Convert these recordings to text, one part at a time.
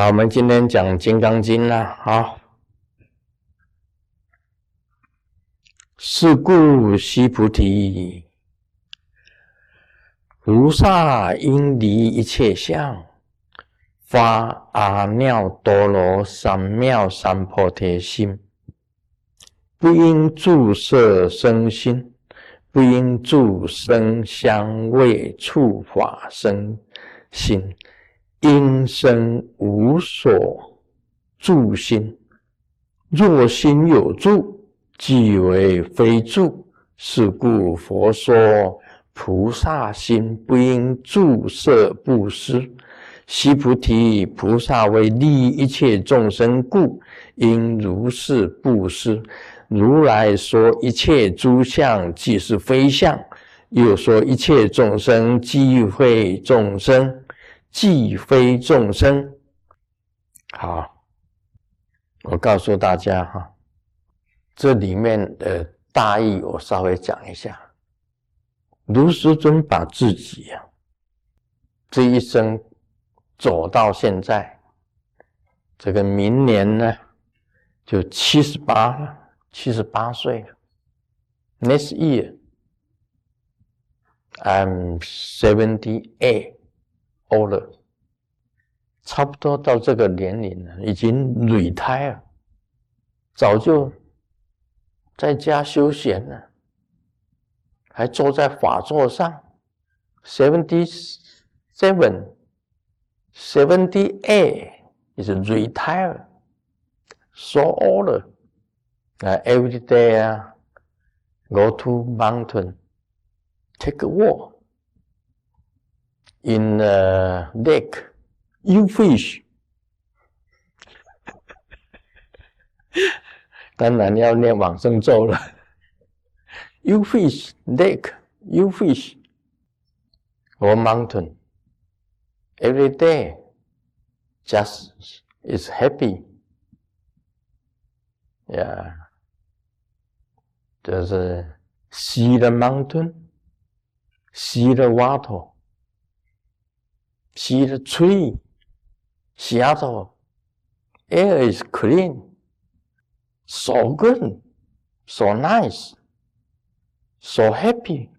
好，我们今天讲《金刚经》啦。好，是故须菩提，菩萨应离一切相，发阿耨多罗三藐三菩提心，不应住色生心。不应住声香味触法生心，应生无所住心。若心有住，即为非住。是故佛说菩萨心不应住色布施。悉菩提，菩萨为利益一切众生故，应如是布施。如来说一切诸相即是非相，又说一切众生即非众生，即非众生。好，我告诉大家哈，这里面的大意我稍微讲一下。卢师尊把自己啊这一生走到现在，这个明年呢就七十八了。七十八岁了。Next year, I'm seventy eight. older。差不多到这个年龄了，已经 retire，早就在家休闲了，还坐在法座上。Seventy seven, seventy eight is retire, so old. Uh, every day, uh, go to mountain, take a walk in a lake, you fish. 当然要念往生咒了。You fish lake, you fish or mountain. Every day, just is happy. Yeah. 就是 see the mountain, see the water, see the tree, Seattle. Air is clean, so good, so nice, so happy.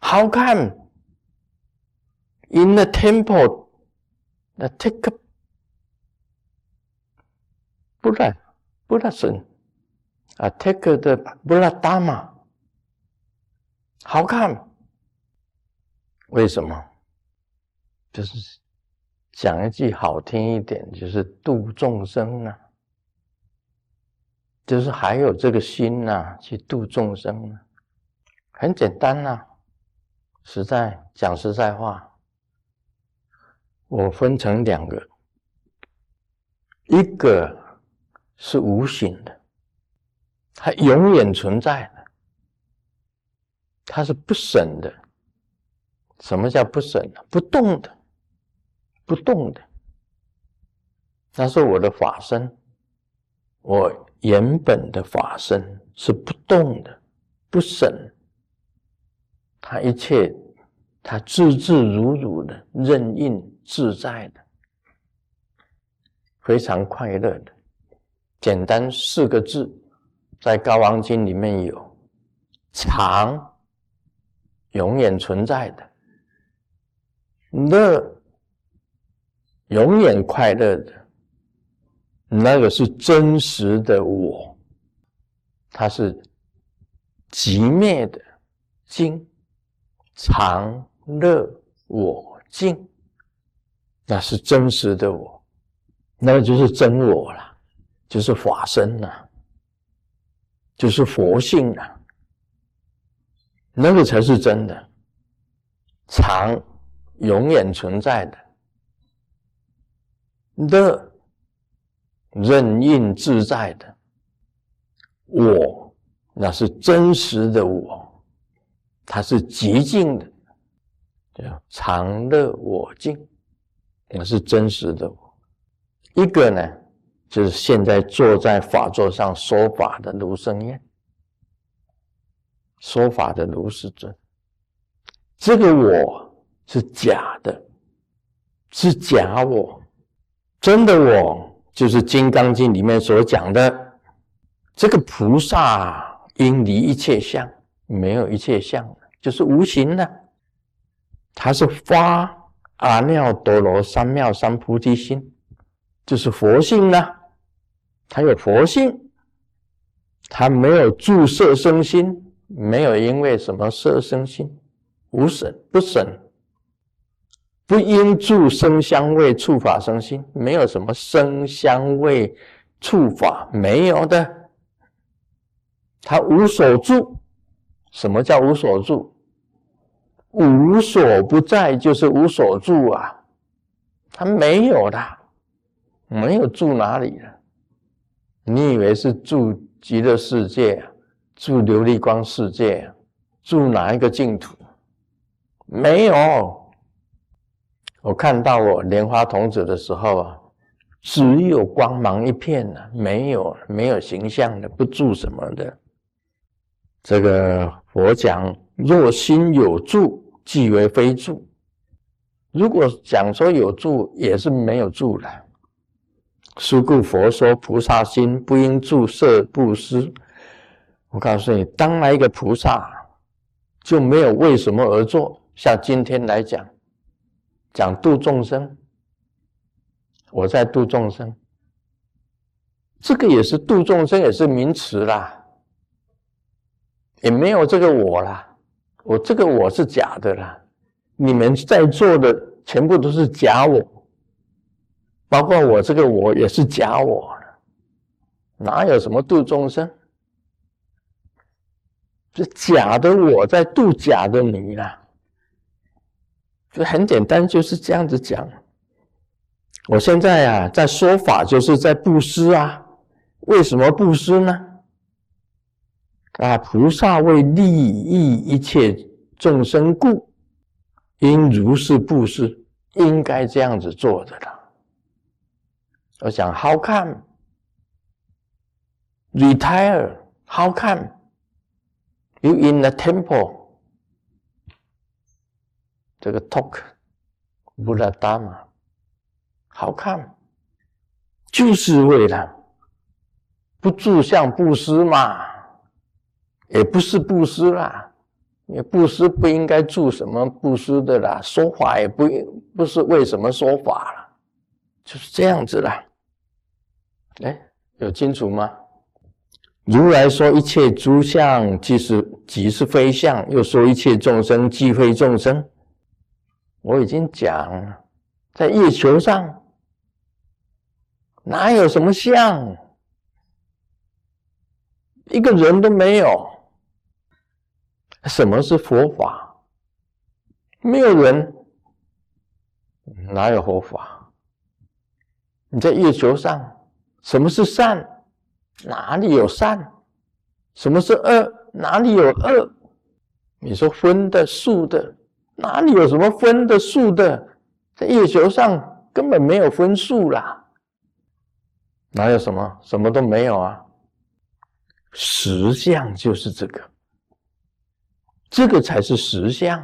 How come in the temple, the take Buddha, Buddhism, a take the Buddha Dharma，好看？为什么？就是讲一句好听一点，就是度众生啊，就是还有这个心呐，去度众生啊，很简单呐，实在讲实在话，我分成两个，一个。是无形的，它永远存在的，它是不省的。什么叫不生的？不动的，不动的。那是我的法身，我原本的法身是不动的，不生。它一切，它自自如如的，任运自在的，非常快乐的。简单四个字，在《高王经》里面有“常”，永远存在的；“乐”，永远快乐的。那个是真实的我，它是寂灭的静，常乐我净，那是真实的我，那个就是真我了。就是法身呐，就是佛性呐，那个才是真的，常永远存在的，乐任运自在的，我那是真实的我，它是极静的，叫常乐我净，那是真实的我，一个呢。就是现在坐在法座上说法的卢生燕，说法的卢世尊，这个我是假的，是假我，真的我就是《金刚经》里面所讲的这个菩萨，应离一切相，没有一切相，就是无形的。他是发阿耨多罗三藐三菩提心，就是佛性呢。他有佛性，他没有住色生心，没有因为什么色生心，无省不省，不因住生香味触法生心，没有什么生香味触法没有的，他无所住。什么叫无所住？无所不在就是无所住啊，他没有的，没有住哪里了？你以为是住极乐世界？住琉璃光世界？住哪一个净土？没有。我看到我莲花童子的时候啊，只有光芒一片呢，没有没有形象的，不住什么的。这个佛讲，若心有住，即为非住。如果讲说有住，也是没有住了。是故佛说，菩萨心不应住色布施。我告诉你，当来一个菩萨，就没有为什么而做。像今天来讲，讲度众生，我在度众生，这个也是度众生，也是名词啦。也没有这个我啦，我这个我是假的啦，你们在座的全部都是假我，包括我这个我也是假我哪有什么度众生？这假的我在度假的你啦，就很简单，就是这样子讲。我现在啊，在说法就是在布施啊，为什么布施呢？啊！菩萨为利益一切众生故，应如是布施，应该这样子做的了。我想，How come retire? How come you in the temple? 这个 talk Buddha Dharma，How come？就是为了不住相布施嘛。也不是布施啦，也布施不应该做什么布施的啦，说法也不不是为什么说法了，就是这样子啦。哎，有清楚吗？如来说一切诸相即是即是非相，又说一切众生即非众生。我已经讲，在月球上哪有什么相，一个人都没有。什么是佛法？没有人，哪有佛法？你在月球上，什么是善？哪里有善？什么是恶？哪里有恶？你说分的、数的，哪里有什么分的、数的？在月球上根本没有分数啦，哪有什么？什么都没有啊！实相就是这个。这个才是实相，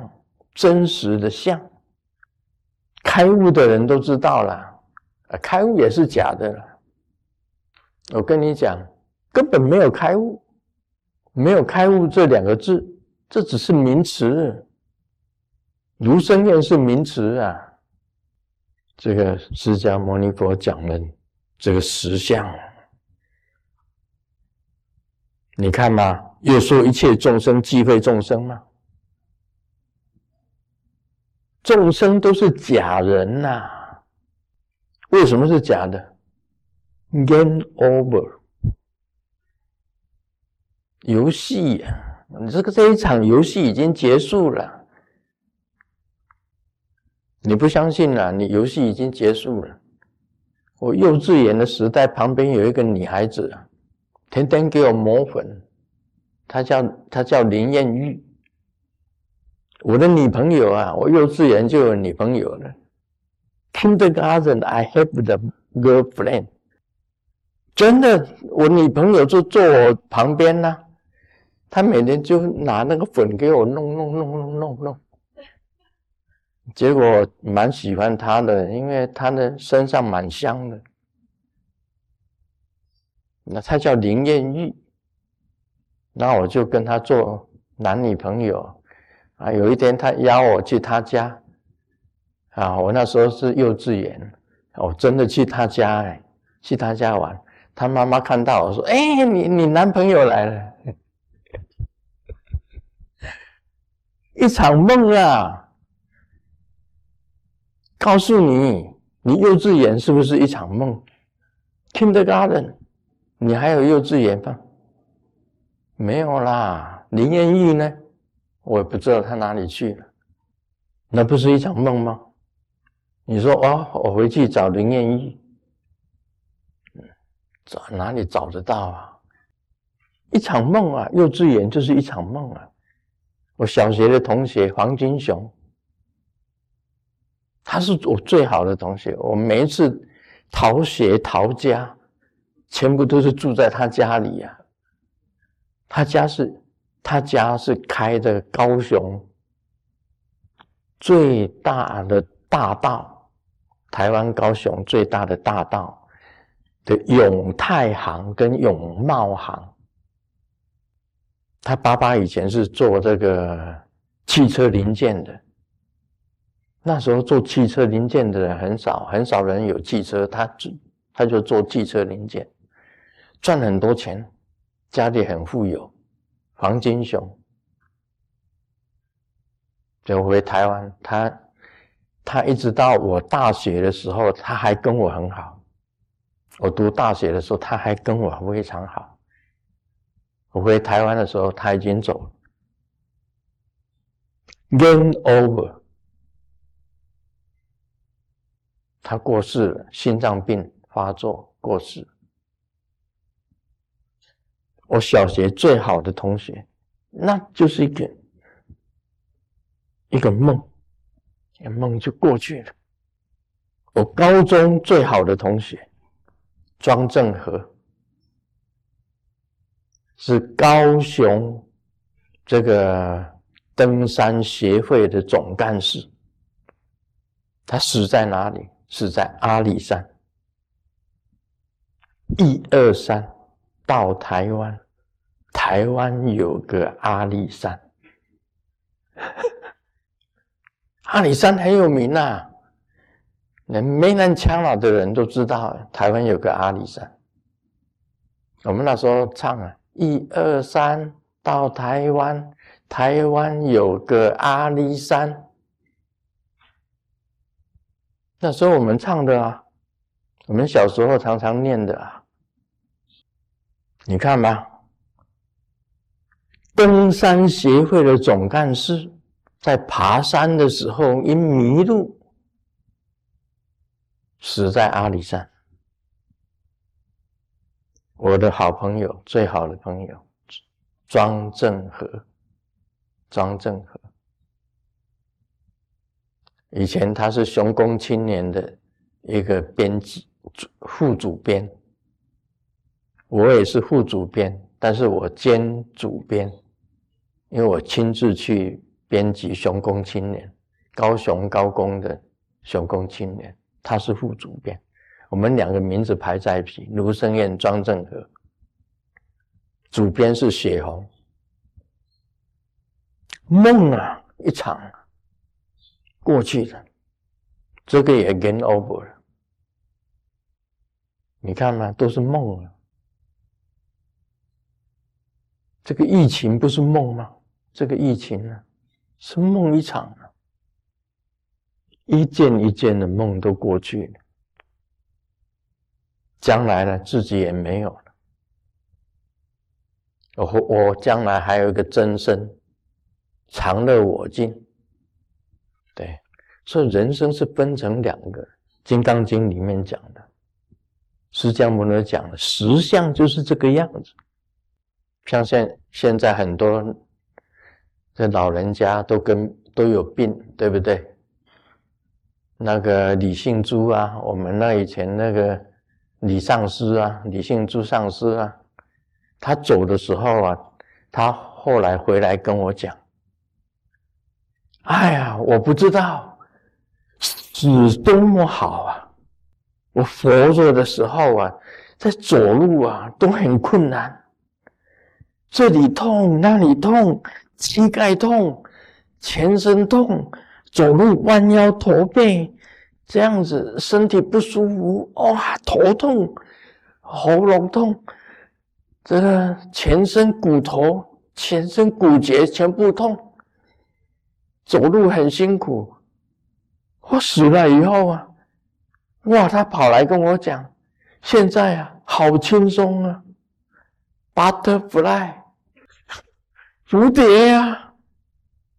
真实的相。开悟的人都知道了，啊，开悟也是假的了。我跟你讲，根本没有开悟，没有开悟这两个字，这只是名词。如生愿是名词啊。这个释迦牟尼佛讲的这个实相，你看嘛。又说一切众生即非众生吗？众生都是假人呐。为什么是假的？Game over，游戏，你这个这一场游戏已经结束了。你不相信啊？你游戏已经结束了。我幼稚园的时代，旁边有一个女孩子啊，天天给我抹粉。她叫她叫林艳玉，我的女朋友啊，我幼稚园就有女朋友了。Kindergarten, I have the girlfriend。真的，我女朋友就坐我旁边呢，她每天就拿那个粉给我弄弄弄弄弄弄。结果蛮喜欢他的，因为他的身上蛮香的。那他叫林艳玉，那我就跟他做男女朋友。啊，有一天他邀我去他家，啊，我那时候是幼稚园，我真的去他家哎，去他家玩。他妈妈看到我说：“哎，你你男朋友来了。”一场梦啊！告诉你，你幼稚园是不是一场梦？Kindergarten，你还有幼稚园吗？没有啦。林彦玉呢？我也不知道他哪里去了。那不是一场梦吗？你说哦，我回去找林彦玉，找哪里找得到啊？一场梦啊！幼稚园就是一场梦啊！我小学的同学黄金雄，他是我最好的同学。我每一次逃学逃家，全部都是住在他家里呀。他家是，他家是开的高雄最大的大道，台湾高雄最大的大道的永泰行跟永茂行。他爸爸以前是做这个汽车零件的，那时候做汽车零件的人很少，很少人有汽车，他就他就做汽车零件，赚很多钱，家里很富有。黄金雄就回台湾，他他一直到我大学的时候，他还跟我很好。我读大学的时候，他还跟我非常好。我回台湾的时候，他已经走了，game over，他过世了，心脏病发作过世。我小学最好的同学，那就是一个一个梦，梦就过去了。我高中最好的同学庄正和。是高雄这个登山协会的总干事，他死在哪里？是在阿里山。一二三，到台湾，台湾有个阿里山，阿里山很有名呐，连没南腔老的人都知道，台湾有个阿里山。我们那时候唱啊。一二三，到台湾，台湾有个阿里山。那时候我们唱的啊，我们小时候常常念的啊。你看吧，登山协会的总干事在爬山的时候因迷路，死在阿里山。我的好朋友，最好的朋友庄正和，庄正和，以前他是《雄工青年》的一个编辑副主编，我也是副主编，但是我兼主编，因为我亲自去编辑《雄工青年》，高雄高工的《雄工青年》，他是副主编。我们两个名字排在一起，卢生燕、庄正和，主编是血红。梦啊，一场过去了，这个也 gain over 了。你看嘛，都是梦啊。这个疫情不是梦吗？这个疫情呢，是梦一场啊，一件一件的梦都过去了。将来呢，自己也没有了。我我将来还有一个真身，常乐我净。对，所以人生是分成两个，《金刚经》里面讲的，释迦牟尼讲的，实相就是这个样子。像现现在很多这老人家都跟都有病，对不对？那个李信珠啊，我们那以前那个。李上师啊，李信珠上师啊，他走的时候啊，他后来回来跟我讲：“哎呀，我不知道死多么好啊！我活着的时候啊，在走路啊都很困难，这里痛那里痛，膝盖痛，全身痛，走路弯腰驼背，这样子身体不舒服，哇，头痛，喉咙痛，这个全身骨头、全身骨节全部痛，走路很辛苦。我死了以后啊，哇！他跑来跟我讲，现在啊，好轻松啊，butterfly，蝴蝶呀，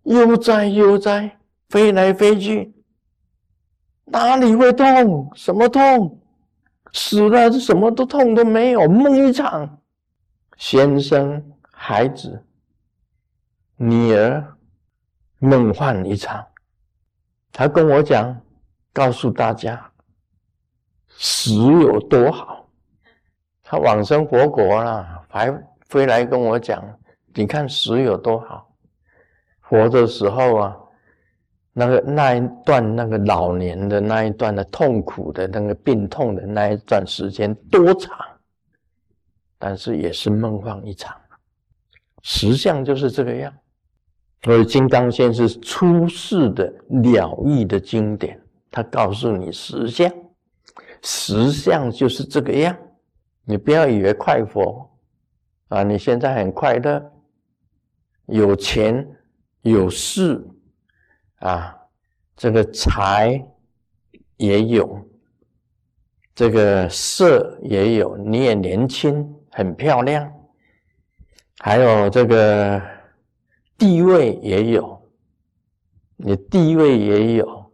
悠哉悠哉，飞来飞去，哪里会痛？什么痛？死了，什么都痛都没有，梦一场。先生，孩子，女儿，梦幻一场。他跟我讲，告诉大家，死有多好。他往生佛国了，还飞来跟我讲，你看死有多好。活的时候啊，那个那一段那个老年的那一段的痛苦的那个病痛的那一段时间多长，但是也是梦幻一场。实相就是这个样。所以《金刚经》是出世的了义的经典，他告诉你实相，实相就是这个样。你不要以为快活啊，你现在很快乐，有钱有势啊，这个财也有，这个色也有，你也年轻，很漂亮，还有这个。地位也有，你地位也有，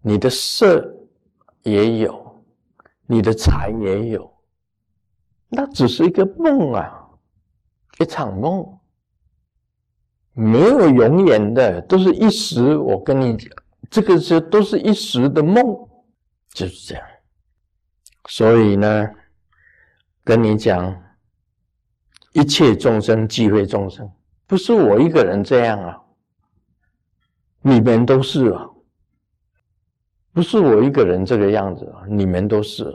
你的色也有，你的财也有，那只是一个梦啊，一场梦，没有永远的，都是一时。我跟你讲，这个是都是一时的梦，就是这样。所以呢，跟你讲，一切众生即会众生。不是我一个人这样啊，你们都是啊。不是我一个人这个样子啊，你们都是。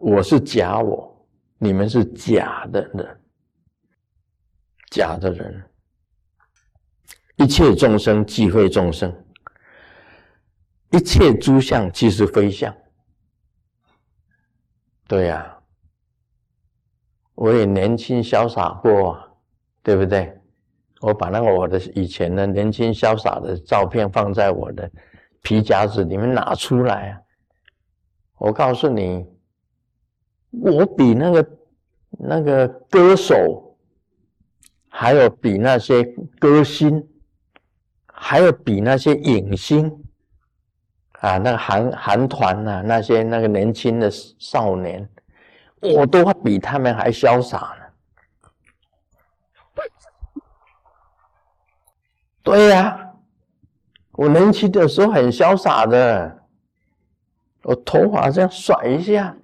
我是假我，你们是假的人，假的人。一切众生即非众生，一切诸相即是非相。对呀，我也年轻潇洒过，对不对？我把那个我的以前的年轻潇洒的照片放在我的皮夹子里面拿出来啊！我告诉你，我比那个那个歌手，还有比那些歌星，还有比那些影星啊，那个韩韩团呐，那些那个年轻的少年，我都比他们还潇洒呢。对呀，我年轻的时候很潇洒的，我头发这样甩一下，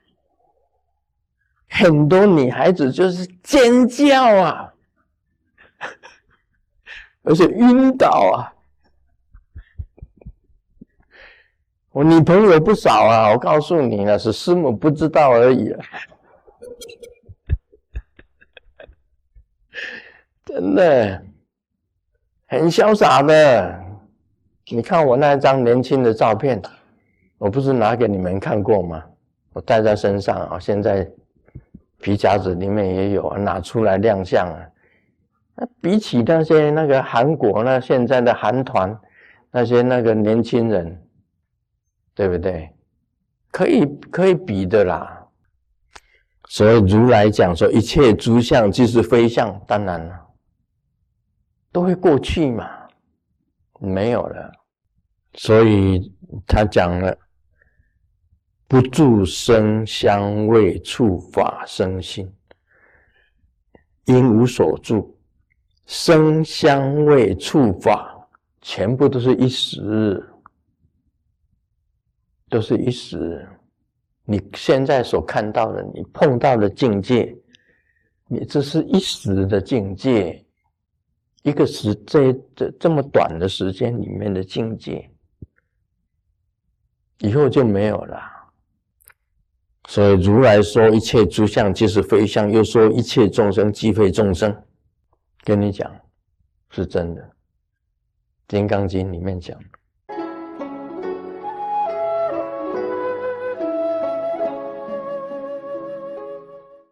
很多女孩子就是尖叫啊，而且晕倒啊。我女朋友不少啊，我告诉你了，是师母不知道而已啊，真的。很潇洒的，你看我那张年轻的照片，我不是拿给你们看过吗？我带在身上啊，现在皮夹子里面也有，拿出来亮相啊。那比起那些那个韩国那现在的韩团那些那个年轻人，对不对？可以可以比的啦。所以如来讲说，一切诸相即是非相，当然了。都会过去嘛，没有了，所以他讲了，不住声香味触法生心，因无所住，声香味触法全部都是一时，都是一时。你现在所看到的，你碰到的境界，你这是一时的境界。一个时这这这么短的时间里面的境界，以后就没有了。所以如来说一切诸相即是非相，又说一切众生即非众生。跟你讲，是真的，《金刚经》里面讲。